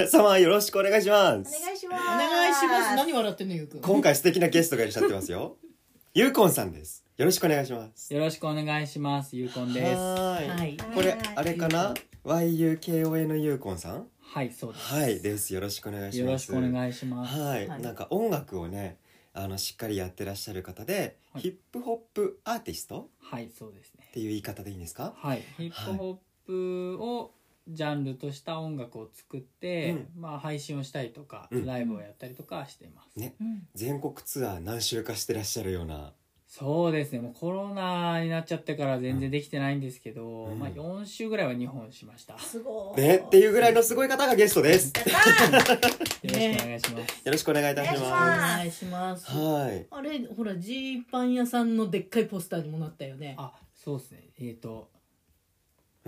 皆様よろしくお願いしますお願いします。お願いします。何笑ってんのゆうくん。今回素敵なゲストがいらっしゃってますよゆうこんさんですよろしくお願いしますよろしくお願いします。ゆうこんです。はいはい。これあれかな？YUKON ゆうこんさん？い、そうです。はいですよろしくお願いしますよろしくお願いします。はい、はいなんか音楽をねあのしっかりやってらっしゃる方で、はいヒップホップアーティスト？はい、そうですねっ。ていう言い方でいいんですか？はい、ヒップホップをジャンルとした音楽を作って、まあ配信をしたりとか、うんライブをやったりとかしています。ねうん全国ツアー何周かしてらっしゃるようなそうですね。もうコロナになっちゃってから全然できてないんですけど、うんまあ4週ぐらいは2本しました。よすごい。ねっていうぐらいのすごい方がゲストです ろしくお願いします。よろしくお願いいたしおま願いします。すはいあれ、ほら、ジーパン屋さんのでっかいポスターにもなったよね。あ、そうですね。えっ、と、うん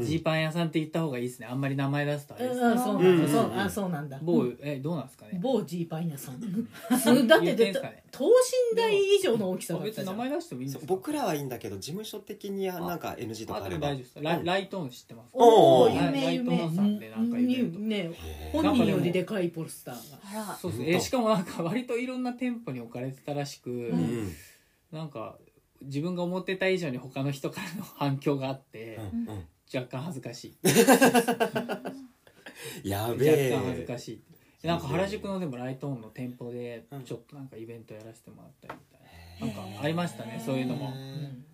ジーパン屋さんって言った方がいいですね。あんまり名前出すとあれですね。うん、そううんなん。だ。あ、そうなんだ。某、え、どうなんですかね？某ジーパン屋さん。すだって言ってんすかね？等身大以上の大きさだっ名前出してもいいんですか？そう僕らはいいんだけど事務所的にはなんか NG とかあれば。あでも大丈夫です。ラ,、うん。ライトオン知ってますおーおお、夢ライ夢。トオンさんでなんかイベント。ね、本人よりでかいポスターが。そうです本当えしかもなんか割といろんな店舗に置かれてたらしく、うん。なんか自分が思ってた以上に他の人からの反響があって、うんうん若干恥ずかしい。や若べえ。干恥ずかしいなんか原宿のでもライトオンの店舗でうん。ちょっとなんかイベントやらせてもらったりみたいな、なんかありましたねそういうのも。うん。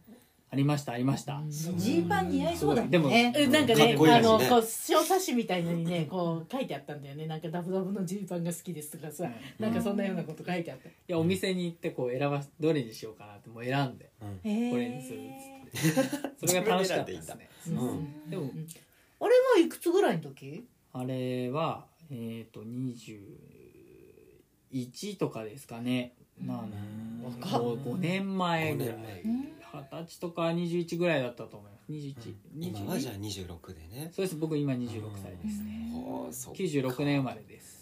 ありましたありました、ジーパン似合いそうだもんでもなんかねね。あのこう小冊子みたいのにねこう書いてあったんだよね。なんかダブダブのジーパンが好きですとかさ、うん。なんかそんなようなこと書いてあったいやお店に行ってこう選ばどれにしようかなってもう選んで。これにするっつって それが楽しかったですね。うんうん。でもあれはいくつぐらいの時あれはえっ、と21とかですかねなん。若っもう5年前ぐらい二十歳とか21ぐらいだったと思います21、今はじゃあ22 26でねそうです僕今26歳ですねほうそっか96年生まれです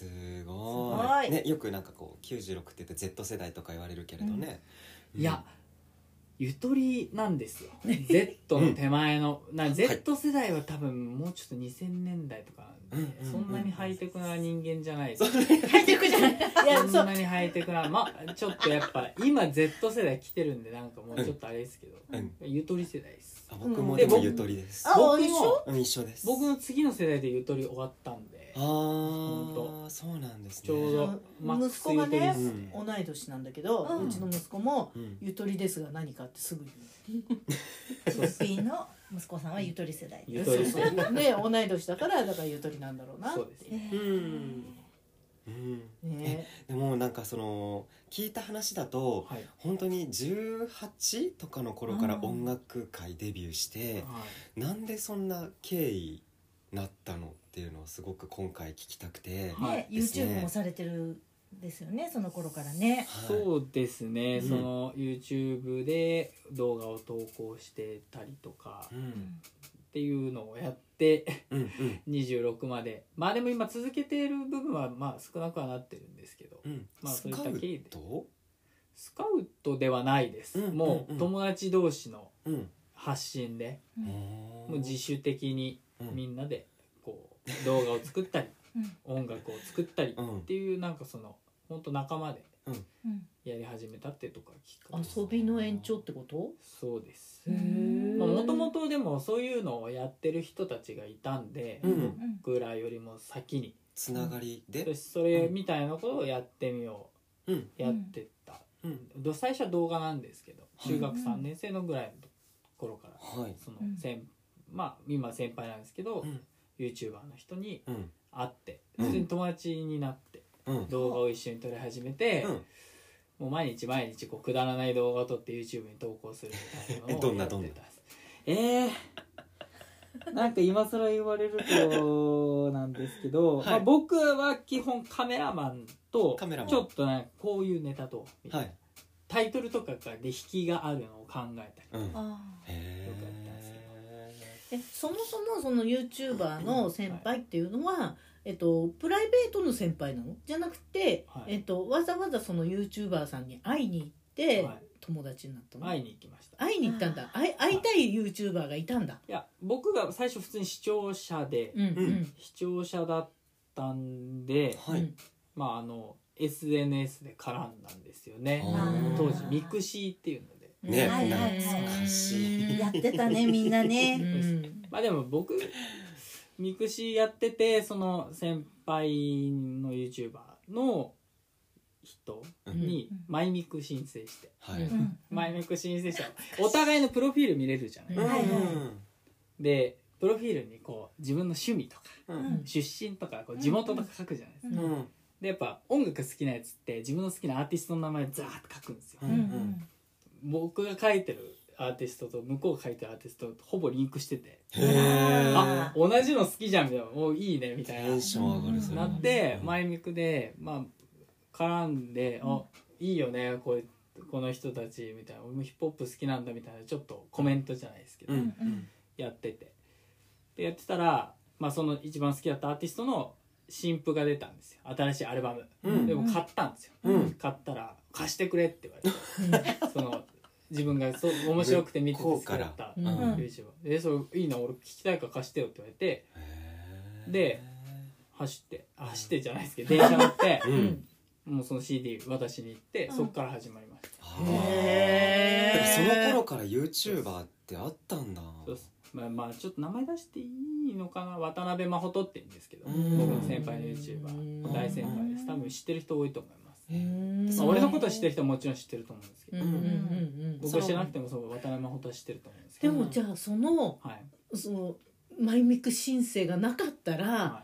すごごいいねよくなん。かこう96って言って Z 世代とか言われるけれどねいやゆとりなんですよ。Z の手前の、な Z 世代は多分もうちょっと2000年代とかなんで、うんそんなにハイテクな人間じゃないです。ハイテクじゃない。いやそんなにハイテクなまあちょっとやっぱ今 Z 世代来てるんでなんかもうちょっとあれですけど、うん。ゆとり世代です。あ僕もうん。でもゆとりです。あ僕一緒？うん一緒です。僕の次の世代でゆとり終わったんであほあそうなんですね。ちょうど息子がね同い年なんだけど、ううんちの息子もうん「ゆとりですが何か」ってすぐ言う。チッピーの息子さんはゆとり世代。ゆとり世代で同い年だからだからゆとりなんだろうなって。そうですえうん。うん。ね。でもなんかその聞いた話だとはい、本当に18とかの頃から音楽界デビューして、はい。なんでそんな経緯なったのっていうのをすごく今回聞きたくて、はい。ね、ですね。YouTube もされてるですよね。その頃からね。はい。そうですね、うん。その YouTube で動画を投稿してたりとかうん。っていうのをやってうんうん。26まで。まあでも今続けている部分はまあ少なくはなってるんですけど。うん。まあスカウそういった経緯で。ト？スカウトではないです、うんうんうん。もう友達同士のうん。発信で、うん。もう自主的にうん。みんなで動画を作ったりうん。音楽を作ったりうん。っていうなんかその本当仲間でうん。やり始めたっていうところがきっかけです遊びの延長ってこと？そうです。もともとでもそういうのをやってる人たちがいたんで、うん。うん僕らよりも先に。つながりで？そそれみたいなことをやってみよう。ん。うやってった、うん。ど最初は動画なんですけどはい。中学3年生のぐらいの頃から、はい。そのうん先まあ今先輩なんですけど、うん YouTuber の人にうん。会ってうん。普通に友達になってうん。動画を一緒に撮り始めて、うん。もう毎日毎日こうくだらない動画を撮って YouTube に投稿するみたいなのを やってたえー、なんか今更言われるとなんですけど、はい。まあ、僕は基本カメラマンとカメラマン。ちょっとねこういうネタとはい。タイトルとかで引きがあるのを考えたりうん。あへよえそもそもその YouTuber の先輩っていうのは、えっと、プライベートの先輩なの？じゃなくて、はい。えっと、わざわざその YouTuber さんに会いに行って、はい。友達になったの？会いに行きました。会いに行ったんだ。会い会いたい YouTuber がいたんだ。いや僕が最初普通に視聴者で、うんうん。視聴者だったんで、まああの SNS で絡んだんですよね。当時ミクシーっていうのでね。はいはいはい。懐かしい。やってたねみんな。うんね。まあでも僕ミクシーやっててその先輩の YouTuber の人にうんマイミク申請して、マイミク申請したらお互いのプロフィール見れるじゃない、うん。はいはい。でプロフィールにこう自分の趣味とかうん。出身とかこう地元とか書くじゃないですか、うん。うん。でやっぱ音楽好きなやつって自分の好きなアーティストの名前ザーッと書くんですよ、うんうん僕が書いてるアーティストと向こうが書いてるアーティストとほぼリンクしてて。あ同じの好きじゃんみたいな。おいいねみたいな。テンション上がるそれなってうんマイミクでまあ絡んで「あいいよねこうこの人たち」みたいな「俺もヒップホップ好きなんだ」みたいな。ちょっとコメントじゃないですけど、うん。うん。やってて。でやってたら、まあ、その一番好きだったアーティストの新譜が出たんですよ。新しいアルバム、うん。でも買ったんですよ、うん。買ったら「貸してくれ」って言われてその自分がそう面白くて見てて好きだったうん。でそれいいな俺聞きたいから貸してよって言われて。で走ってあ走ってじゃないですけど電車乗ってうん。もうその CD 渡しに行って、うん。そっから始まりました。へー。やっぱその頃から YouTuber ってあったんだ。そうです。まあまあちょっと名前出していいのかな。渡辺真帆って言うんですけどうん。僕の先輩の YouTuber うん。大先輩です。多分知ってる人多いと思います、うんまあ、俺のことは知ってる人はもちろん知ってると思うんですけど、うんうんうん僕は知らなくてもそう渡辺真帆は知ってると思うんですけでどもじゃあそのはい、そのマイミク申請がなかったら、は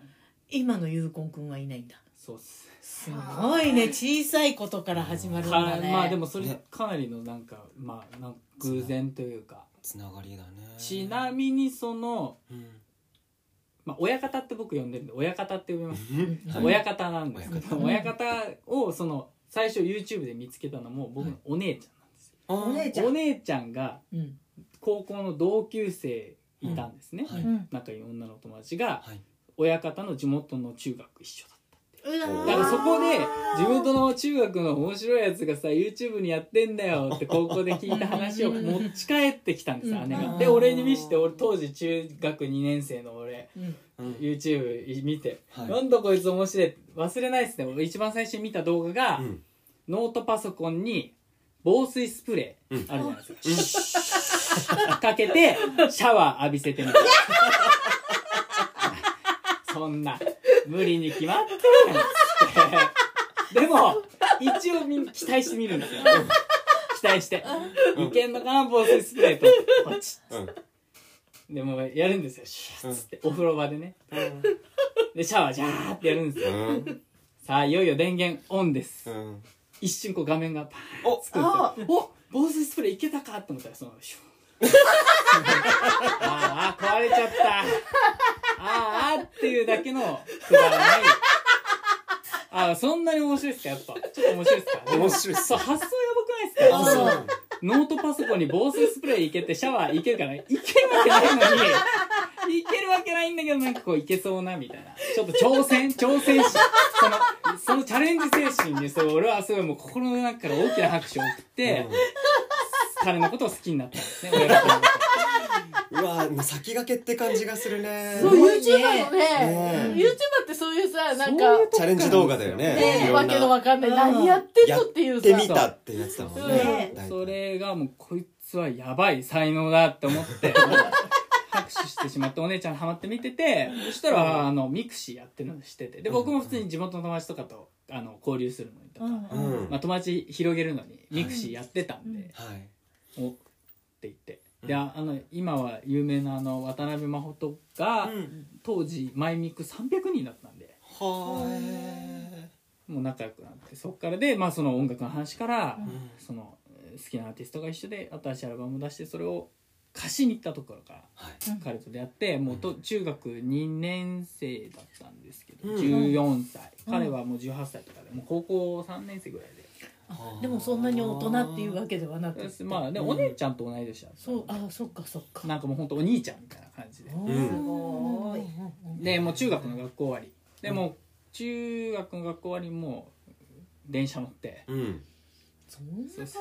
い、今のゆうこんくんはいないんだ。そうっす。すごいね。小さいことから始まるんかだね。まあでもそれね。かなりのなんかまあなんか偶然というか。つながりだね。ちなみにその、うんまあ、親方って僕呼んでるんで親方って呼びます、はい。親方なんです。けど親親方をその最初 YouTube で見つけたのも僕のお姉ちゃんなんですよ、お姉ちゃん。お姉ちゃんがうん。高校の同級生いたんですね、仲いい女の友達がはい。親方の地元の中学一緒だだからそこで地元の中学の面白いやつがさ YouTube にやってんだよって高校で聞いた話を持ち帰ってきたんですうん。姉が。うん。で俺に見して俺当時中学2年生の俺うん。うん YouTube 見て、はい。なんだこいつ面白い忘れないっすね。俺一番最初に見た動画が、うん。ノートパソコンに防水スプレーあるじゃないですか、かけてシャワー浴びせてみた そんな無理に決まってるやんっつって。でも一応みん期待してみるんですよ。期待して。いけんのかな防水スプレーとパチうん。ッでもうやるんですよ。シュッつって。お風呂場でね。でシャワージャーってやるんですよ。うん。さあいよいよ電源オンです。うん。一瞬こう画面がパーンおつくんですよ。お防水スプレーいけたかと思ったらそのシュッ。あーあ壊れちゃったあーあーっていうだけのくだらない。あーそんなに面白いですか？やっぱ。ちょっと面白いですか？面白いっす。そう発想やばくないですか？あノートパソコンに防水スプレーいけてシャワーいけるかないけるわけないのにいけるわけないんだけどなんかこういけそうなみたいな。ちょっと挑戦挑戦しそのそのチャレンジ精神にそう俺はすごいもう心の中から大きな拍手を送って、彼のことを好きになったんですねうわ先駆けって感じがするね。そう YouTuber のね。ね YouTuber ってそういうさなんかチャレンジ動画だよね。ねわけのわかんない。うん。何やってんのっていうさ。やってみたってやつだもんね。とそれがもうこいつはやばい才能だって思って拍手してしまってお姉ちゃんハマって見ててそしたらあのミクシーやってるの知ってて。で僕も普通に地元の友達とかとあの交流するのにとか、まあ、友達広げるのにミクシーやってたんで、はい。おって言ってでああの今は有名なあのワタナベマホトが、うん。当時マイミク300人だったんで。はーもう仲良くなってそっからで、まあ、その音楽の話から、うん。そのえー好きなアーティストが一緒で新しいアルバムを出してそれを貸しに行ったところからはい。彼と出会ってもうと中学2年生だったんですけど、うん。14歳。うん彼はもう18歳とかでもう高校3年生ぐらいあでもそんなに大人っていうわけではなくでて。まあでうんお姉ちゃんと同い年だった。そうあそっかそっか。なんかもうほんとお兄ちゃんみたいな感じで。すごいでもう中学の学校終わり。でもう中学の学校終わりにもう電車乗って。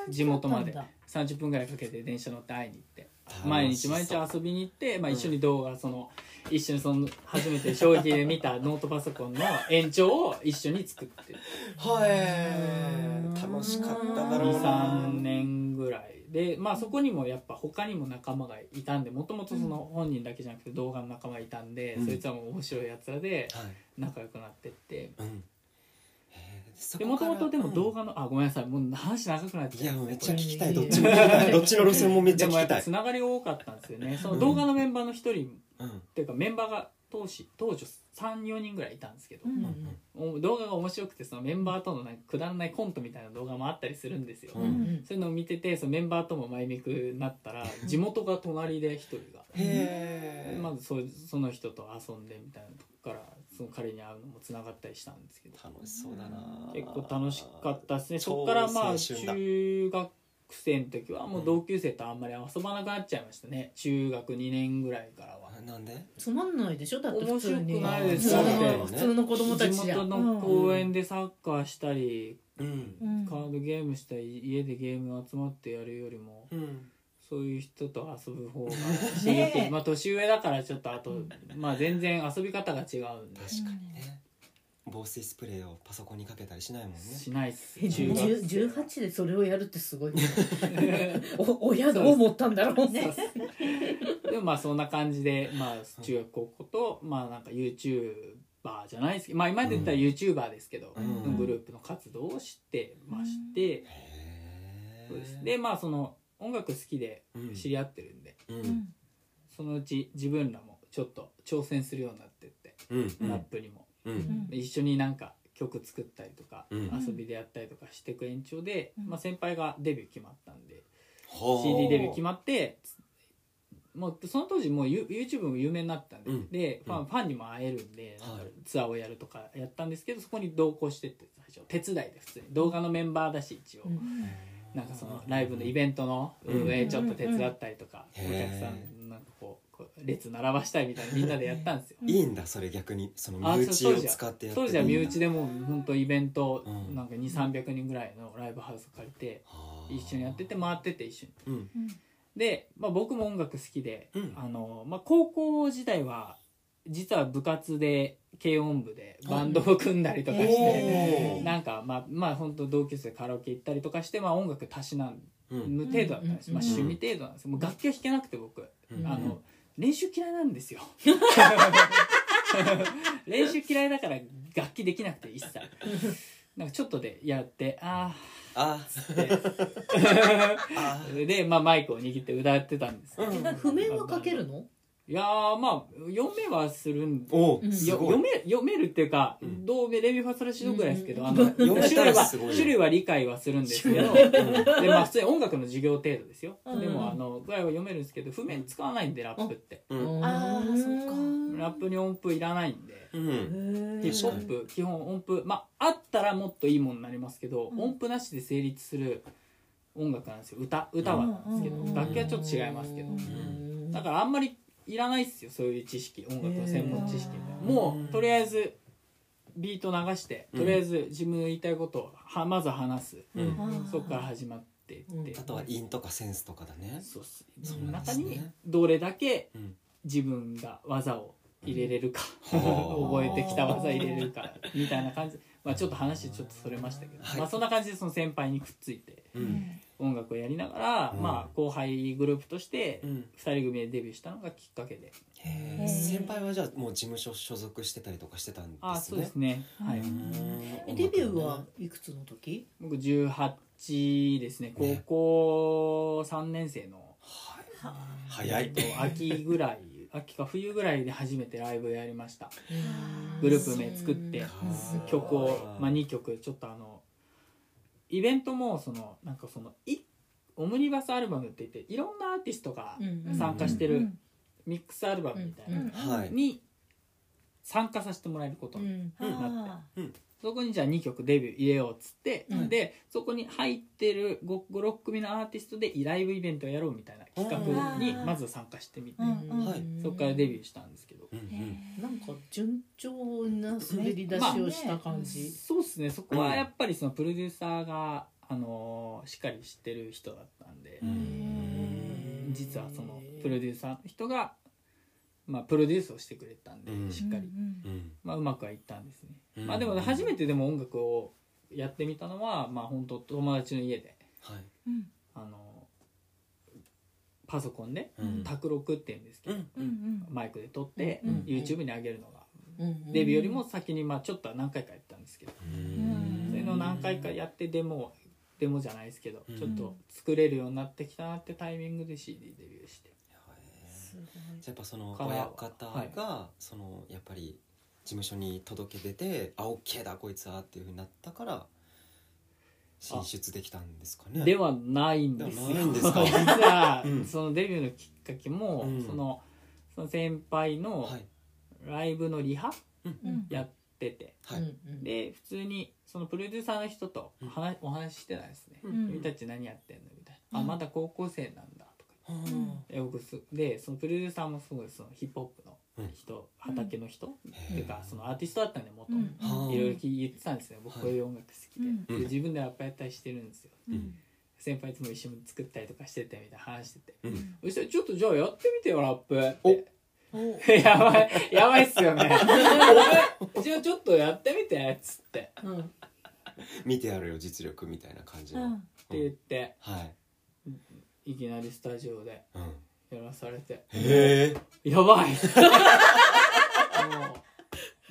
地元まで。30分ぐらいかけて電車乗って会いに行って。毎日毎日遊びに行って、まあ、一緒に動画その一緒にその初めて衝撃で見たノートパソコンの延長を一緒に作ってはい。楽しかっただろうな。23年ぐらいでまあそこにもやっぱ他にも仲間がいたんでもともとその本人だけじゃなくて動画の仲間がいたんで、うん。そいつはもう面白いやつらではい。仲良くなってって。うん。へー。そでもともとでも動うん。画の、あごめんなさい。もう話長くなっちゃういやめっちゃ聞きたい。どっちも聞きたいどっちの路線もめっちゃ聞きたい。つながり多かったんですよね。その動画のメンバーの一人うんっていうかメンバーが当時当時34人ぐらいいたんですけど、うんお動画が面白くてそのメンバーとのなんかくだらないコントみたいな動画もあったりするんですよ、ううん。んそういうのを見ててそのメンバーとも前見くなったら地元が隣で一人が、まずそうその人と遊んでみたいなとこからその彼に会うのもつながったりしたんですけど。楽しそうだな。結構楽しかったですね。超そこからまあ中学生の時はもう同級生とあんまり遊ばなくなっちゃいましたね。中学2年ぐらいからは。なんで？つまんないでしょ？だって普通に。面白くないです。普通だっての普通の子供たち地じゃ元の公園でサッカーしたり、うん。うん。カードゲームしたり家でゲーム集まってやるよりもうん。そういう人と遊ぶ方が まあ年上だからちょっとあと、まあ全然遊び方が違うんで。確かにね防水スプレーをパソコンにかけたりしないもんね。しないっす。え中学生。18でそれをやるってすごい。ね お親どう思ったんだろうね。でもまあそんな感じで、まあ、中学高校とまあなんか YouTuber じゃないですけどまあ今で言ったら YouTuber ですけど、うん。グループの活動をしてまして、うです。えでまあその音楽好きでうん。知り合ってるんで、うん。そのうち自分らもちょっと挑戦するようになってって、うん。ラップにも、うん。で一緒になんか曲作ったりとか、うん。遊びでやったりとかしていく延長で、うん。まあ、先輩がデビュー決まったんで、はあ。CD デビュー決まってもうその当時もう You- YouTube も有名になったんで、うん。でファン,、うんファンにも会えるんで、なんかはいツアーをやるとかやったんですけどそこに同行してって最初。手伝いで普通に動画のメンバーだし一応、なんかそのライブのイベントの運営ちょっと手伝ったりとか、うん。お客さんなんかこうこう列並ばしたいみたいなみんなでやったんですよ。いいんだそれ逆に。そのあ身内を使ってやって当時は身内ででもう本当イベントうん。なんか2 3 0 0人ぐらいのライブハウス借りて一緒にやってて回ってて一緒に。うん。で、まあ、僕も音楽好きで、うん。あのまあ、高校時代は実は部活で軽音部でバンドを組んだりとかして、なんかまあまあ本当同級生カラオケ行ったりとかして、まあ、音楽たしなむ程度だったんです、うん。まあ、趣味程度なんですもう楽器は弾けなくて僕、うん。あの練習嫌いなんですよ。練習嫌いだから楽器できなくて一切。なんかちょっとでやってあああっつって。あで、まあ、マイクを握って歌ってたんです、うん。え譜面は書けるの？いやーまあ読めはするんうんおすごい。よ読め読めるっていうか、うん。どうレミファソラシドぐらいですけど、うん。あの読めた種類は理解はするんですけど、うんでまあ普通に音楽の授業程度ですよ、うん。でもあのぐらいは読めるんですけど譜面使わないんでラップって、うん。あーそっか。ラップに音符いらないんで。うん。ヒップホップ基本音符。まああったらもっといいものになりますけど、うん。音符なしで成立する音楽なんですよ。歌歌はなんですけど、うん。楽器はちょっと違いますけど、うん。だからあんまりいらないっすよそういう知識音楽の専門知識も。うとりあえずビート流してうん。とりあえず自分の言いたいことをはまず話す、うん。そこから始まっていって、うん。あとは韻とかセンスとかだね。そうっす。そうその中にどれだけうん。自分が技を入れれるか、うん。覚えてきた技入れれるかみたいな感じまあちょっと話ちょっとそれましたけど、はい。まあそんな感じでその先輩にくっついてうん。音楽をやりながら、うん。まあ後輩グループとしてうん。2人組でデビューしたのがきっかけで。へー。先輩はじゃあもう事務所所属してたりとかしてたんですね。あそうですね。はい、うん。えデビューはいくつの時？僕18ですね。高ね校3年生の、はい。早い。えっと秋ぐらい秋か冬ぐらいで初めてライブやりましたグループ名作ってうん。曲を、まあ、2曲ちょっとあのイベントもそのなんかそのいオムニバスアルバムって言っていろんなアーティストがうん参加してるミックスアルバムみたいうんなはい。に参加させてもらえることうにん。あそこにじゃあ2曲デビュー入れようっつって、うん。でそこに入ってる56組のアーティストでライブイベントをやろうみたいな企画にまず参加してみてうんうんはい。そこからデビューしたんですけど、なんか順調な滑り出しをした感じ、そうですね。そこはやっぱりそのプロデューサーが、あのーしっかり知ってる人だったんで、うん。実はそのプロデューサーの人が、まあ、プロデュースをしてくれたんで、うん。しっかり、うんまあ、うまくはいったんですね、うん。まあでも初めてでも音楽をやってみたのはまあ本当友達の家で。はい。あのパソコンでうん。卓録って言うんですけど、マイクで撮って、うん YouTube に上げるのが、うんデビューよりも先にまあちょっとは何回かやったんですけど、うん。そういうのを何回かやってデモデモじゃないですけど、うん。ちょっと作れるようになってきたなってタイミングで CD デビューして。やっぱその親方がそのやっぱり事務所に届け出て「あオッケーだこいつは」っていうふうになったから進出できたんですかね。ではないんですよ。ではないんですか。実は、うん。そのデビューのきっかけも、うん。そのその先輩のはい。ライブのリハうん。やってて、で普通にそのプロデューサーの人と話、お話ししてたんですね「うん君たち何やってんの?」みたいな「うんあまだ高校生なんだ」とか。はで僕すでそのプロデューサーもすごいそのヒップホップの人、畑の人、っていうかそのアーティストだったんで元、ういろいろ言ってたんですよ。僕はい。こういう音楽好きで,、うん。で自分でラップやったりしてるんですよ。うん。先輩いつも一緒に作ったりとかしててみたいな話してて。うん。そしたら「ちょっとじゃあやってみてよラップ」っお。て やばいやばいっすよね。じゃあちょっとやってみてっつって。っうん。見てやるよ実力みたいな感じの。うん。て言って。はい。いきなりスタジオで。うんやらされて。へえ。やばい。もう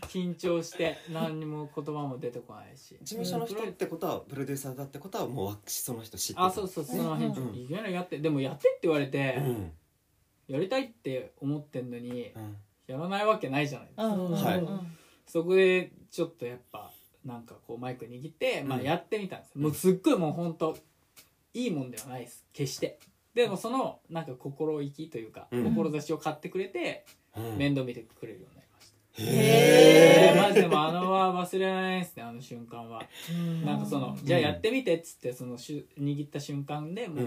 緊張して何にも言葉も出てこないし。事務所の人ってことはプロデューサーだってことはもうその人知ってた。あそうそうその辺。うん。いきなりやってでもやってって言われて、うんやりたいって思ってんのにうんやらないわけないじゃないですか、うん。はいう。んそこでちょっとやっぱなんかこうマイク握って、まあ、うん。やってみたんですよ。もうすっごいもう本当いいもんではないです。決してでもそのなんか心意気というか、うん。志を買ってくれてうん。面倒見てくれるようになりました、へえマジでもあのは忘れられないですねあの瞬間は。なんかそのじゃあやってみてっつってそのしゅ握った瞬間でもう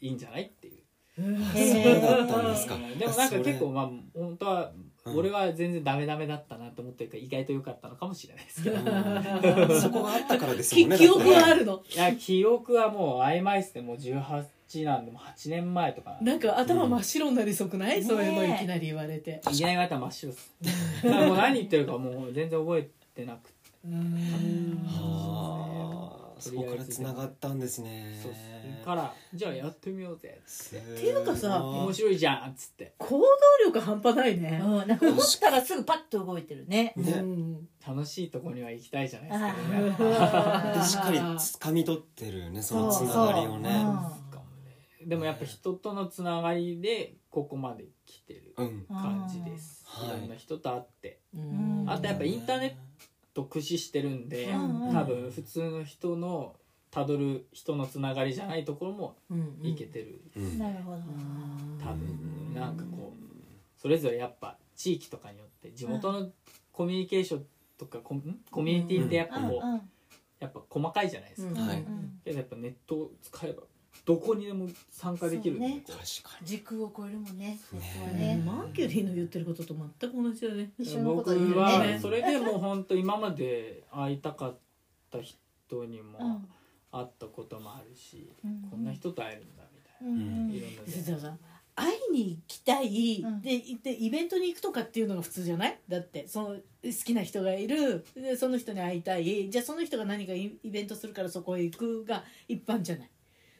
いいんじゃないっていう、そうだったんですか。うん。でもなんか結構まあ本当はうん。俺は全然ダメダメだったなと思ってるから意外と良かったのかもしれないですけど。うん。そこがあったからですもんねき記憶はあるの。いや記憶はもう曖昧っすね。もう18なんでもう8年前とかなんか頭真っ白になりそうくない、うんそういうのいきなり言われて。いきなり言われたら真っ白っす。もう何言ってるかもう全然覚えてなくて。うん。はあそこから繋がったんですね。そうっす。からじゃあやってみようぜ。すごっていうかさ面白いじゃんっつって。行動力半端ないね、うんなんか思ったらすぐパッと動いてるね。ねうん楽しいとこには行きたいじゃないですあかねでしっかり掴み取ってるねそのつながりをねそうそうかもねでもやっぱ人とのつながりでここまで来てるうん。感じです、うんい。ろんな人と会って。うん。あとやっぱインターネット駆使してるんで、うん。うん多分普通の人のたどる人のつながりじゃないところもうんいけてる、うん。なるほど。多分。なんかこうそれぞれやっぱ地域とかによって地元のコミュニケーションとかコん？コミュニティってやっぱこう、うんうん。やっぱ細かいじゃないですか、うん。はい。けどやっぱネットを使えばどこにでも参加できるね確かに。時空を超えるもんね。そこはね。ねマーキュリーの言ってることと全く同じだね。僕はねそれでもう本当今まで会いたかった人にもうん。会ったこともあるし、うん。こんな人と会えるんだみたいな、いろんな出会いじゃあさ会いに行きたい、うん。で行ってイベントに行くとかっていうのが普通じゃない？だってその好きな人がいる。でその人に会いたい。じゃあその人が何かイイベントするからそこへ行くが一般じゃない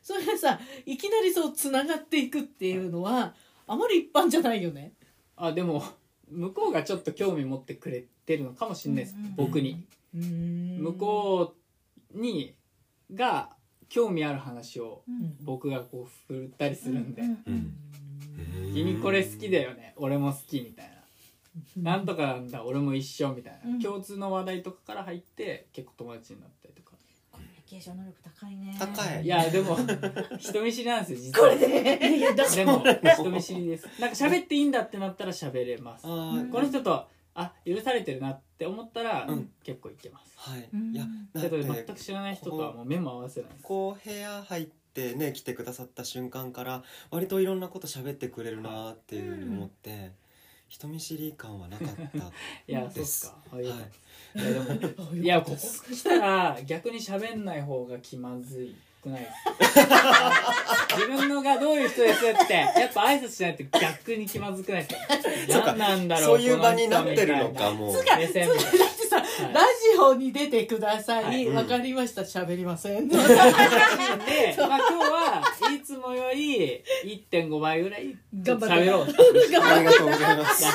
それがさいきなりそうつながっていくっていうのはあまり一般じゃないよね。あでも向こうがちょっと興味持ってくれてるのかもしれないです、うんうん僕に、向こうにが興味ある話をうん。僕がこう振ったりするんで「うんうん君これ好きだよね。俺も好き」みたいな「なんとかなんだ。俺も一緒」みたいな、うん。共通の話題とかから入って結構友達になったりとかケーション能力高いね。高い。いやでも 人見知りなんですよ実は。これで。いやだでも人見知りです。なんか喋っていいんだってなったら喋れます。あーこの人とあ許されてるなって思ったら、うん。結構いけます。はい。うん。いやだけどって全く知らない人とはもう目も合わせないです。こう部屋入ってね来てくださった瞬間から割といろんなこと喋ってくれるなっていうふうに思って、人見知り感はなかったいやそうっですか。あい。いやでも いやここ来たら逆に喋んない方が気まずいくないですか？自分のがどういう人ですってやっぱ挨拶しないと逆に気まずくないですか？何なんだろうそういう場になってるのかもう。目線みたいなだってさ、はい。ラジオに出てください、はい。わかりました。喋りません。で、まあ、今日はいつもより1.5倍ぐらい頑張って喋ろうありがとうございます。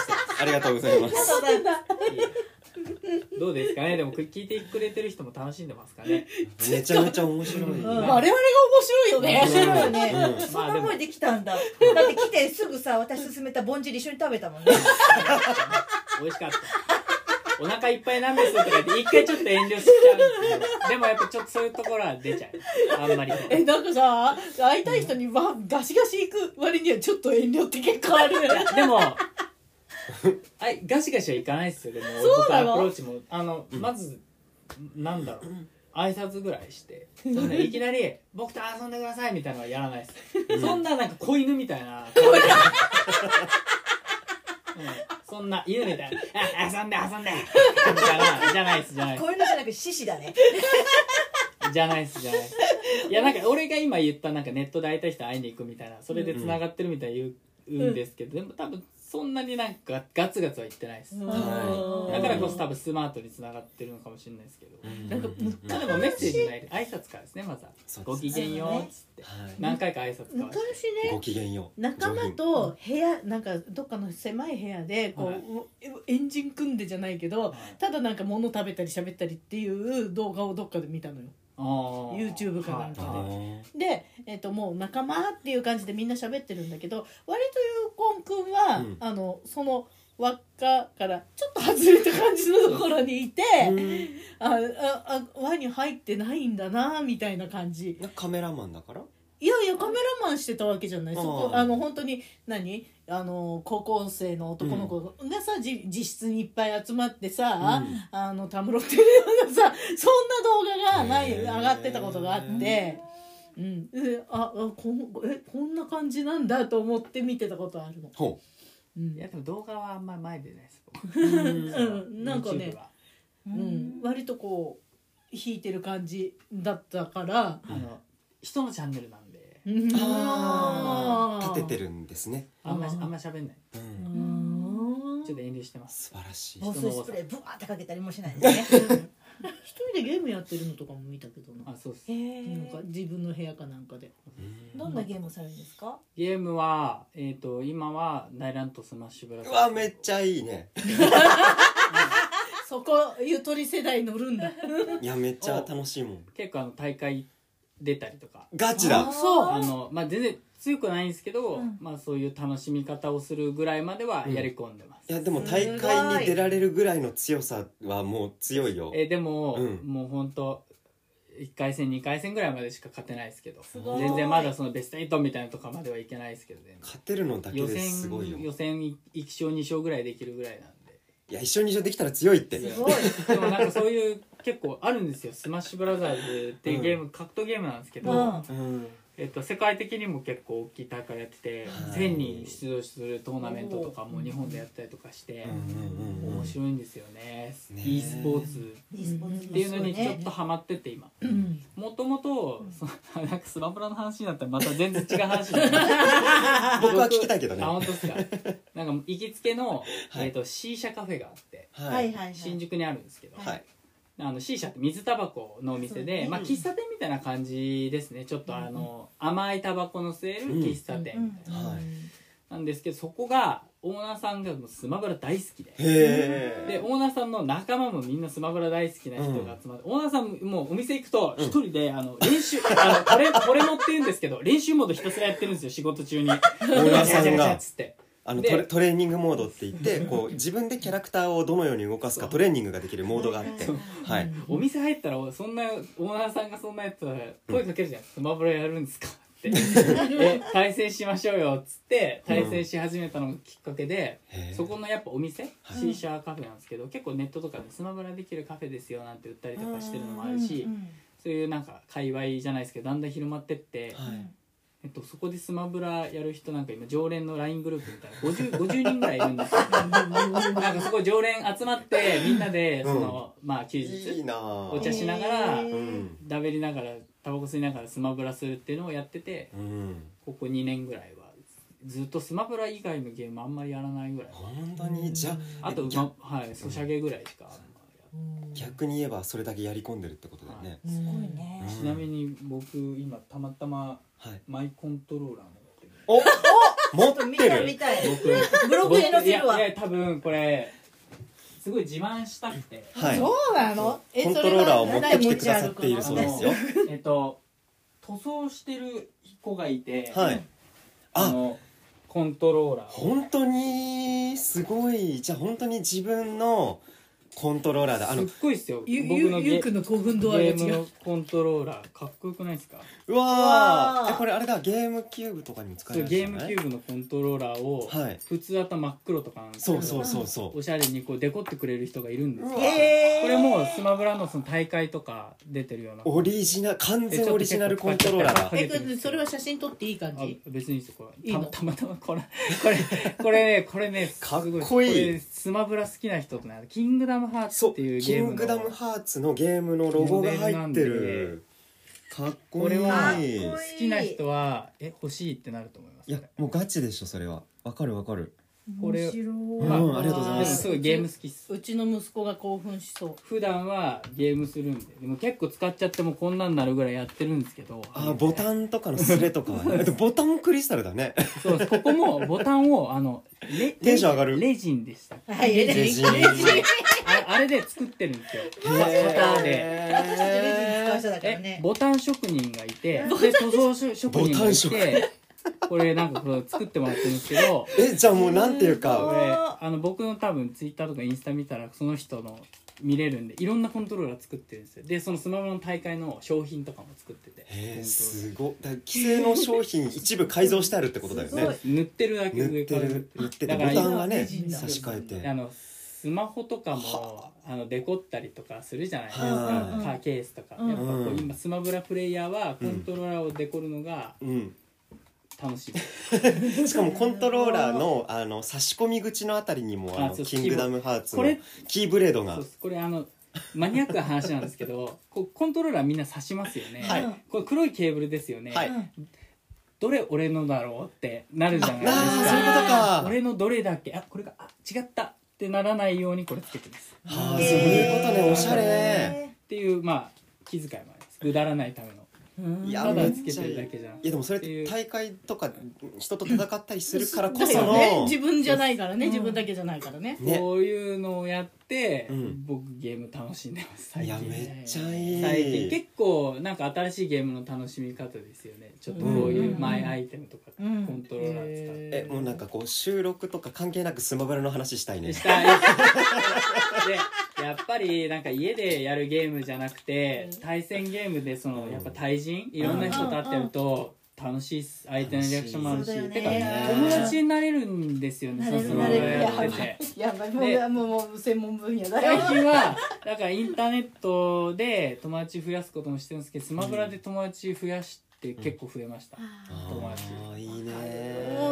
ありがとうございます。どうですかね？でも聞いてくれてる人も楽しんでますかね？めちゃめちゃ面白い、我々が面白いよね。面白い。よね、うんそんな思いできたんだ。だって来てすぐさ私勧めたぼんじり一緒に食べたもんね。美味しかったお腹いっぱいなんですとか言って一回ちょっと遠慮しちゃうんですけどでもやっぱちょっとそういうところは出ちゃう。あんまりえなんかさ会いたい人にわガシガシ行く割にはちょっと遠慮って結構あるよね。でもあいガシガシはいかないですよ。でもそうなの？僕アプローチもあのまずなんだろう。挨拶ぐらいしてそん。ないきなり「僕と遊んでください」みたいなのはやらないです。そんななんか子犬みたいな うんそんな犬みたいな「あ遊んで遊んで」みたいなじゃないですじゃない。こういうのじゃなく獅子だね。じゃないっすじゃない。っすいやなんか俺が今言ったなんかネットで会いたい人会いに行くみたいなそれでつながってるみたいに言うんですけど、でも多分そんなになんかガツガツは言ってないです、はだからこそ多分スマートにつながってるのかもしれないですけど、なんかまあでもメッセージないで挨拶からですねまずは。そうですごきげんようっつって。はい。何回か挨拶交わして昔ねごきげんよう。仲間と部屋なんかどっかの狭い部屋でこう、はい。エンジン組んでじゃないけどはい。ただなんか物食べたり喋ったりっていう動画をどっかで見たのよ YouTube かなんかで。で、えっともう仲間っていう感じでみんな喋ってるんだけど割とゆうこんくんは、うん。あのその輪っかからちょっと外れた感じのところにいて、あああ輪に入ってないんだなみたいな感じ。カメラマンだから？いやいやカメラマンしてたわけじゃない。そこあの本当に何？あの高校生の男の子。がさ、じ自室にいっぱい集まってさ、うん。あのたむろってるようなさ そんな動画がない上がってたことがあって。うん、えああこんえこんな感じなんだと思って見てたことあるの。ほう。ん。いやでも動画はあんまり前でないです僕。ううん、なんかね、は。うん、割とこう弾いてる感じだったから。あの人のチャンネルなんでうんあー立ててる。るんですね。あんまあんま喋んない。うん。うんちょっと遠慮してます。素晴らしい。防水スプレーブワーってかけたりもしないんですね。一人でゲームやってるのとかも見たけどな。あそうです。へなんかえ自分の部屋かなんかで。うん。どんなゲームをされるんですか？ゲームは、えっ、と、今は、大乱闘スマッシュブラザーズ。うわめっちゃいいね。そこゆとり世代乗るんだ。いやめっちゃ楽しいもん。結構あの、大会出たりとか。ガチだ。そう。あの、まあ、全然強くないんですけど、うん。まあ、そういう楽しみ方をするぐらいまではやり込んでます。いやでも大会に出られるぐらいの強さはもう強いよ。えーでも、うん。もう本当1回戦2回戦ぐらいまでしか勝てないですけどごい。全然まだそのベスト8みたいなとかまではいけないですけどね勝てるのだけですごいよ。予選予選1勝2勝ぐらいできるぐらいなんで。いや一緒に一緒できたら強いって。すごい。でもなんかそういう結構あるんですよ「スマッシュブラザーズ」っていうゲーム、格闘ゲームなんですけど、うん。うんえっと、世界的にも結構大きい大会やってて、はい。1000人出場するトーナメントとかも日本でやったりとかして、うん面白いんですよね。ね e スポーツ。e スポーツ。っていうのにちょっとハマってて今。うん。もともとそ なんかスマブラの話になったらまた全然違う話になる。僕は聞きたいけどね。あ本当ですか？なんか行きつけの、はい。えー、と C 社カフェがあってはい。新宿にあるんですけど、はいあの C 社って水タバコのお店で、まあ、喫茶店みたいな感じですねちょっとあの、甘いタバコの吸える喫茶店みたいな、はい。なんですけどそこがオーナーさんがもうスマブラ大好きで。でオーナーさんの仲間もみんなスマブラ大好きな人が集まって、オーナーさんもうお店行くと一人で、あの練習 あのこれこれ持ってるんですけど練習モードひたすらやってるんですよ仕事中に。オーナーさんが。っつってあのでトレトレーニングモードって言ってこう自分でキャラクターをどのように動かすかトレーニングができるモードがあって。はい。お店入ったらそんなオーナーさんがそん。なやつ声かけるじゃん「スマブラやるんですか?」って「え対戦しましょうよ」っつって対戦し始めたのがきっかけで、へーそこのやっぱお店、はい。C 社カフェなんですけど結構ネットとかでスマブラできるカフェですよなんて売ったりとかしてるのもあるし、うんうん。そういうなんか界隈じゃないですけどだんだん広まってって、はいえっと、そこでスマブラやる人なんか今常連の LINE グループみたいな。50, 50人ぐらいいるんですよ。なんかそこ常連集まってみんなでその、まあ休いい日お茶しながらだべりながらタバコ吸いながらスマブラするっていうのをやっててうん。ここ2年ぐらいはずっとスマブラ以外のゲームあんまりやらないぐらい。本当に？じゃああと、逆ま、はいソシャゲぐらいしかあんま逆に言えばそれだけやり込んでるってことだよね。すごいね。うん。ちなみに僕今たまたまはい。マイコントローラー持ってる。お持ってる。たい見たい。僕 ブログに載せるわ。いやいや多分これすごい自慢したくて。はい。そうなの？えコントローラーを持ってきてくださっているそうですよ。えっと塗装してる子がいて、はい。あ。あのコントローラーを。本当にすごい。じゃあ本当に自分のコントローラーだ。あすのっごいですよ。ゆ僕のゲゆゆうくんの興奮度合ゲームいが違う。のコントローラーかっこよくないですか？うわわー。ーえこれあれだ。ゲームキューブとかにも使えそうるゲームキューブのコントローラーを、はい。普通だと真っ黒とかなんですけどそうそうそうそう。おしゃれにこうデコってくれる人がいるんですよ。うわへーこれもうスマブラのその大会とか出てるような。オリジナル完全オリジナルコントローラーだ。ええこれそれは写真撮っていい感あじ別にいいですよこれ。いいの？たたまたまこれこれこれねこれねすかっごこいい。これスマブラ好きな人とねキングダムハーツっていうキゲームのングダムハーツのゲームのロゴが入ってるかっこいい。これはかっこいい。好きな人はえ欲しいってなると思います。いやもうガチでしょそれは。わかるわかる。これ面白い。うんありがとうございます。すごいゲーム好きっす。うちの息子が興奮しそう。普段はゲームするんで。でも結構使っちゃってもこんなんなるぐらいやってるんですけど。あボタンとかのスレとかはね。で ボタンクリスタルだね。そうです。ここもボタンをあのレテンション上がる。レジンでしたはい。レジン。レジンあ あれで作ってるんですよ。型で私たちレジン使う人だからえねボタン職人がいてで塗装職人がいボタン職てこれなんかこれ作ってもらってるんですけど えじゃあもうなんていうこかれ。あの僕の多分ツイッターとかインスタ見たらその人の見れるんでいろんなコントローラー作ってるんですよ。でそのスマホの大会の商品とかも作ってて。へえーすごいだから既成の商品一部改造してあるってことだよすごねい塗ってるだけ塗って上からる塗っててボだからタンはね差し替えて。あのスマホとかもあのデコったりとかするじゃないですか、はい。カーケースとか、うん。やっぱこううん今スマブラプレイヤーはコントローラーをデコるのがうん。楽しい、しかもコントローラーのあの差し込み口のあたりにもあのキングダムハーツのキーブレードが。これあのマニアックな話なんですけど こうコントローラーみんな刺しますよね、はい。これ黒いケーブルですよね、はい。どれ俺のだろうってなるじゃないですああーそういうことかか。俺のどれだっけ？あこれがあ違ったってならないようにこれつけてます。はあそういうことね。おしゃれ。へっていうまあ気遣いもあります。くだらないための。いやただめっちゃてるだけじゃなくて。いやでもそれって大会とか人と戦ったりするからこそだよね。の自分じゃないからね。うん自分だけじゃないからね。ねこういうのをやって、うん。僕ゲーム楽しんでます最いや近めっちゃいい。最近。結構なんか新しいゲームの楽しみ方ですよね。ちょっとこういうマイアイテムとかコうん。ントローラー使って、えもうなんかこう収録とか関係なくスマブラの話したいね。したい。でやっぱりなんか家でやるゲームじゃなくて対戦ゲームでそのやっぱ対人？いろんな人と会ってると楽しいっす相手のリアクションもあるし楽しい。てかそうだよね。友達になれるんですよねなれるそのスマブラやって。なれるて。やばいでもう専門分野だ最よ近はだからインターネットで友達増やすこともしてるんですけどスマブラで友達増やして結構増えました、友達。ああいいね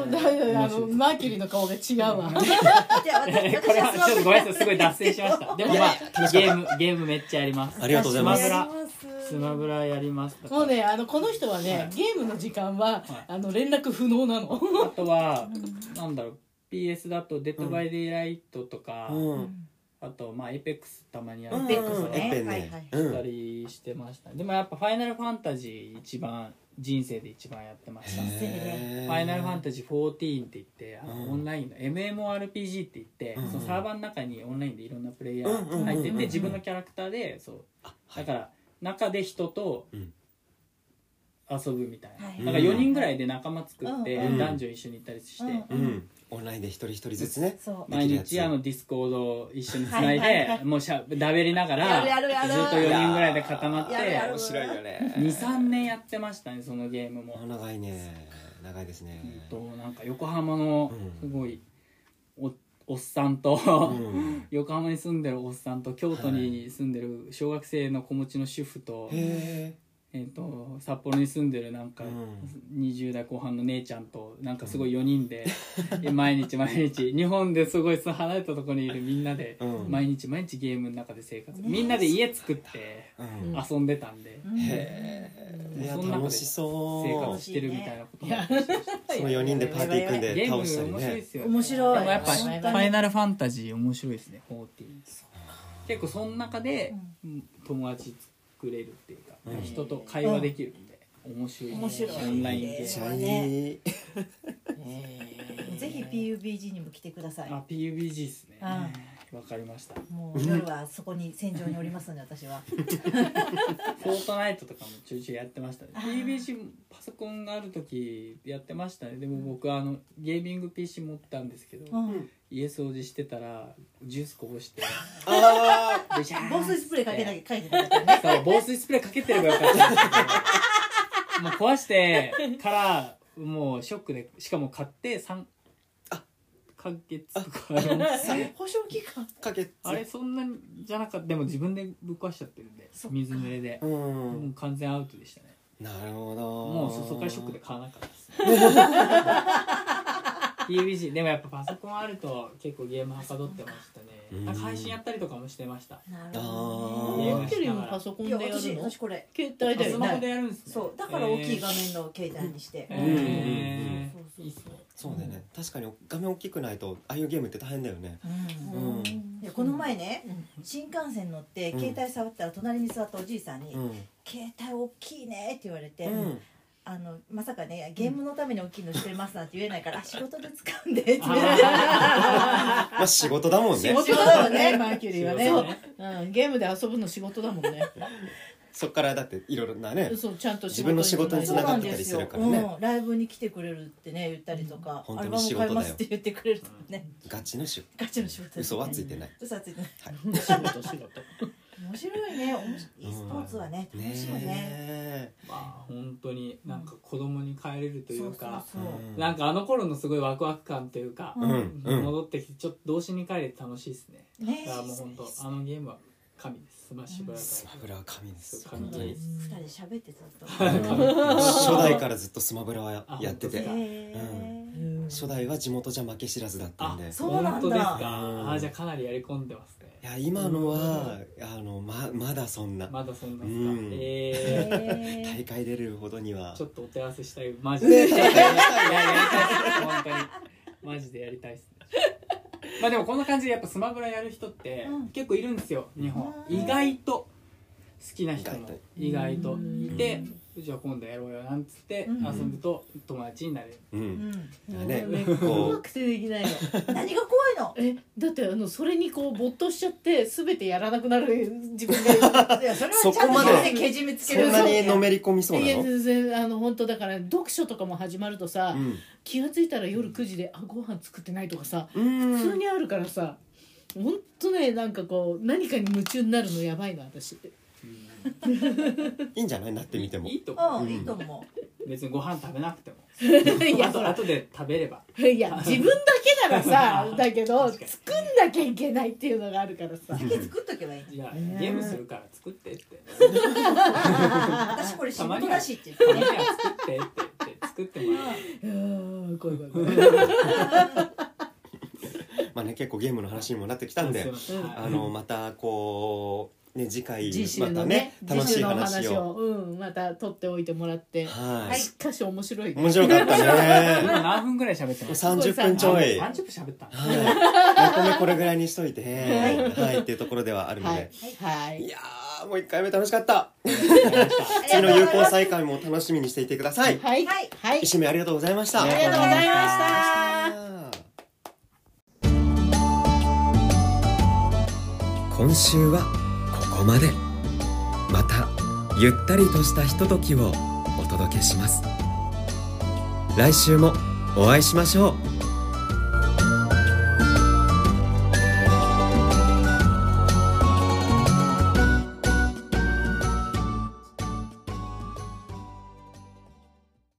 もうだよあのマーキュリーの顔が違うわ。これは私ちょっとごめんなさいすごい脱線しました。でもまあゲームゲームめっちゃやります。ありがとうございます。スマブラスマブラやります。もうねあのこの人はね、はい。ゲームの時間は、はい。あの連絡不能なの。あとはなんだろう PS だと「デッド・バイ・デイ・ライト」とか、うんあとまあ「エペックス」たまにうんやってたりしてました、でもやっぱ「ファイナルファンタジー」一番人生で一番やってましたファイナルファンタジー14って言ってあの、うんオンラインの MMORPG って言って、うんそのサーバーの中にオンラインでいろんなプレイヤー入ってて自分のキャラクターでそう。はだから中で人とうん遊ぶみたいな、はいなんか4人ぐらいで仲間作って、うん。男女一緒に行ったりして、うんうん。オンラインで一人一人ずつね。そう。毎日あのディスコードを一緒につないで、はいはいはい。もうしゃだべりながらやるやるやるずっと4人ぐらいで固まってやるやる面白いよね。23年やってましたねそのゲームも。あ。長いね。長いですね。うんとなんか横浜のうん。すごいおおっさんと、うん。横浜に住んでるおっさんと京都に住んでる小学生の子持ちの主婦と,、へえー、と札幌に住んでるなんかうん。20代後半の姉ちゃんとなんかすごい4人で毎日毎日日本ですごい離れたところにいるみんなでうん。毎日毎日ゲームの中で生活。ねみんなで家作ってえうん。遊んでたんで。うん。へえいやそんな中で楽しそう。生活してるみたいなことも。あったりしてその4人でパーティー組んで倒したり面白いでねすよ面白い。でもやっぱファイナルファンタジー面白いですね。14結構その中でうん。友達作れるっていうか、うん。人と会話できるんで面白い。面白い。オンラインゲームめっちゃねいい。ぜひ PUBG にも来てください。あ PUBG っすね。わかりました。もう夜はそこに戦場におりますので私は。フォートナイトとかもちょいちょいやってましたね。PUBG もパソコンがある時やってましたね。でも僕あのゲーミング PC 持ったんですけど、うん家掃除してたらジュースこぼしてあでシャーン防水スプレーかけなきゃかけてなかったよね。そう防水スプレーかけてればよかったんですけど。もう壊してからもうショックでしかも買って3ヶ月とか 保証期間。ーかけあれそんなじゃなかった。でも自分でぶっ壊しちゃってるんで水濡れで。うもうん完全アウトでしたね。なるほど。もうそそこからショックで買わなかったです PUBG でもやっぱパソコンあると結構ゲームはかどってましたうんね。なん。か配信やったりとかもしてました。なるあほーどね。マー。キュリーもパソコンいや私でやるの？私これ携帯だよスマホでねやるんですね。そう。だから大きい画面の携帯にして。へうんーいいっすねそうだよね。確かに画面大きくないとああいうゲームって大変だよね。うん。うん。でこの前ね新幹線乗ってうん。携帯触ったら隣に座ったおじいさんにうん「携帯大きいね」って言われてうんあのまさかねゲームのために大きいのしてますなんて言えないからあ 仕事で使うんでって言って まあ仕事だもんね。仕事だもんね マーキュリーはね、う。ん、ゲームで遊ぶの仕事だもんね。そっからだっていろいろなねそうちゃんと自分の仕事につなが繋がってたりするからね。うん、ライブに来てくれるってね言ったりとか、うんアルバム買いますって言ってくれるとかね。ガチの仕事。ガチの仕事ね、嘘はついてない。嘘はついてない。仕事仕事面白いね。面白い。e スポーツはね楽しいよねねまあ本当になんか子供に帰れるというかそうなんかあの頃のすごいワクワク感というか、うん。うん。戻ってきてちょっと童心に帰れて楽しいですね。ね。だからもう本当あのゲームは神ですスマッシュブラザスマブラは神です。そう本当に二人で喋ってずっと初代からずっとスマブラはやってて。初代は地元じゃ負け知らずだったんで。そうなんだ。本当ですか、うん。あじゃあかなりやり込んでますね。や今のはあのままだそんな。まだそんな大会出れるほどには。ー、ちょっとお手合わせしたい。マジでい。ややりたい。です本当に。マジでやりたいですねまあでもこんな感じでやっぱスマブラやる人ってうん。結構いるんですよ日本。うん意外と。好きな人も意意外と。うん。いてじゃあ今度やろうよなんつってうん。遊ぶと友達になれる。ううん。んだねねこ怖くてできないの。何が怖いの。えだってあのそれにこう没頭しちゃって全てやらなくなる自分が いやそれはちゃんとそこまで自分でけじめつける。そんなにのめり込みそういや全然あの本当だから読書とかも始まるとさ、うん。気が付いたら夜9時であご飯作ってないとかさうん。普通にあるからさ本当ねなんかこう何かに夢中になるのやばいな私いいんじゃない？なってみても。いいと思うん。いいと思う別にご飯食べなくても。いやあと後で食べれば。いや 自分だけならさ だけど作んなきゃいけないっていうのがあるからさ。う酒作っとけばいいいやねゲームするから作ってって。私これ仕事だしって言ってねたまには作ってって言って作ってもらえうーん怖い怖い怖いまあね結構ゲームの話にもなってきたんであのまたこうね次回次週またのねね楽しい次週の話を。話をうんまた取っておいてもらってはい。しかし面白い面白かった 今ね何分ぐらい喋ってます？30分ちょい。30分喋ったはい。まとめこれぐらいにしといてはい。っていうところではあるのはでい。はい。いやーもう一回目楽しかった。次の有効再開も楽しみにしていてください。はい。はい。はい。一緒にありがとうございました。ありがとうございました。今週はここまで。またゆったりとしたひとときをお届けします。来週もお会いしましょう。